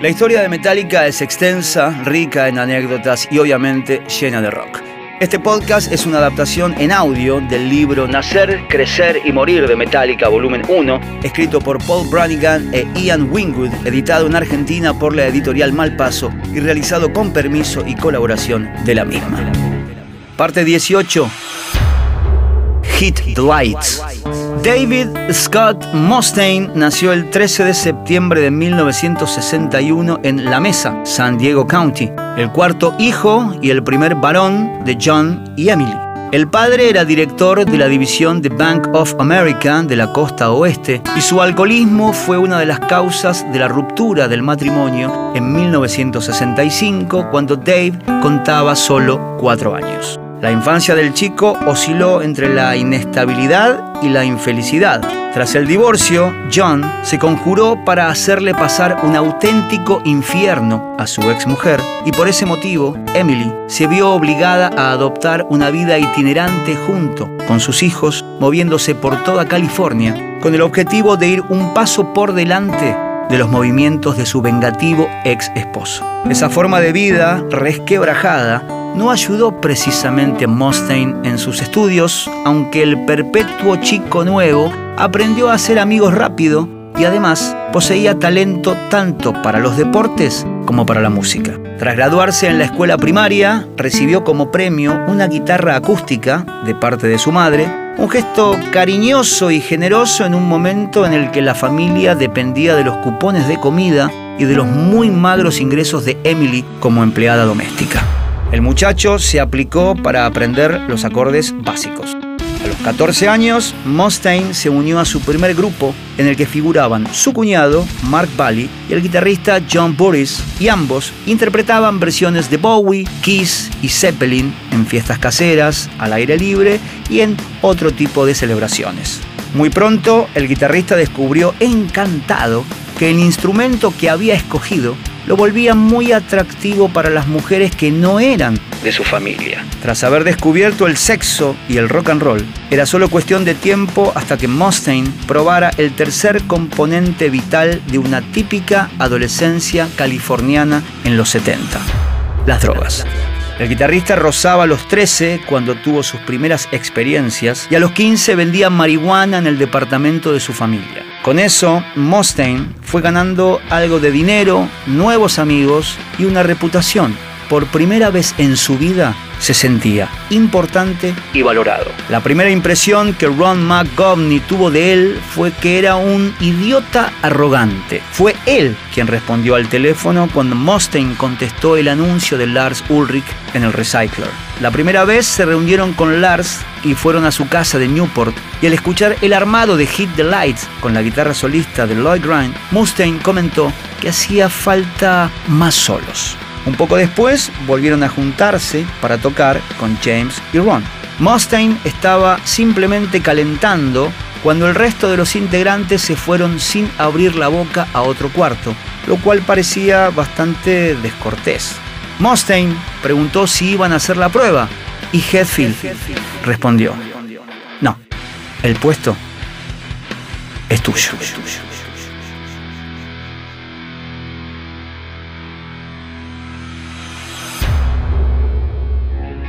La historia de Metallica es extensa, rica en anécdotas y obviamente llena de rock. Este podcast es una adaptación en audio del libro Nacer, Crecer y Morir de Metallica, volumen 1, escrito por Paul Branigan e Ian Wingwood, editado en Argentina por la editorial Malpaso y realizado con permiso y colaboración de la misma. Parte 18. Hit the Lights. David Scott Mustaine nació el 13 de septiembre de 1961 en La Mesa, San Diego County, el cuarto hijo y el primer varón de John y Emily. El padre era director de la división de Bank of America de la costa oeste y su alcoholismo fue una de las causas de la ruptura del matrimonio en 1965 cuando Dave contaba solo cuatro años. La infancia del chico osciló entre la inestabilidad y la infelicidad. Tras el divorcio, John se conjuró para hacerle pasar un auténtico infierno a su exmujer y por ese motivo Emily se vio obligada a adoptar una vida itinerante junto con sus hijos, moviéndose por toda California con el objetivo de ir un paso por delante de los movimientos de su vengativo ex esposo. Esa forma de vida resquebrajada no ayudó precisamente a Mustaine en sus estudios, aunque el perpetuo chico nuevo aprendió a hacer amigos rápido y además poseía talento tanto para los deportes como para la música. Tras graduarse en la escuela primaria, recibió como premio una guitarra acústica de parte de su madre, un gesto cariñoso y generoso en un momento en el que la familia dependía de los cupones de comida y de los muy magros ingresos de Emily como empleada doméstica. El muchacho se aplicó para aprender los acordes básicos. A los 14 años, Mustaine se unió a su primer grupo en el que figuraban su cuñado, Mark Bally, y el guitarrista John Burris, y ambos interpretaban versiones de Bowie, Kiss y Zeppelin en fiestas caseras, al aire libre y en otro tipo de celebraciones. Muy pronto, el guitarrista descubrió encantado que el instrumento que había escogido lo volvía muy atractivo para las mujeres que no eran de su familia. Tras haber descubierto el sexo y el rock and roll, era solo cuestión de tiempo hasta que Mustaine probara el tercer componente vital de una típica adolescencia californiana en los 70, las drogas. El guitarrista rozaba a los 13 cuando tuvo sus primeras experiencias y a los 15 vendía marihuana en el departamento de su familia. Con eso, Mustaine fue ganando algo de dinero, nuevos amigos y una reputación. Por primera vez en su vida se sentía importante y valorado. La primera impresión que Ron McGovney tuvo de él fue que era un idiota arrogante. Fue él quien respondió al teléfono cuando Mustaine contestó el anuncio de Lars Ulrich en el Recycler. La primera vez se reunieron con Lars y fueron a su casa de Newport y al escuchar el armado de Hit the Lights con la guitarra solista de Lloyd Grind, Mustaine comentó que hacía falta más solos. Un poco después volvieron a juntarse para tocar con James y Ron. Mustaine estaba simplemente calentando cuando el resto de los integrantes se fueron sin abrir la boca a otro cuarto, lo cual parecía bastante descortés. Mustaine preguntó si iban a hacer la prueba y Hetfield respondió, no, el puesto es tuyo.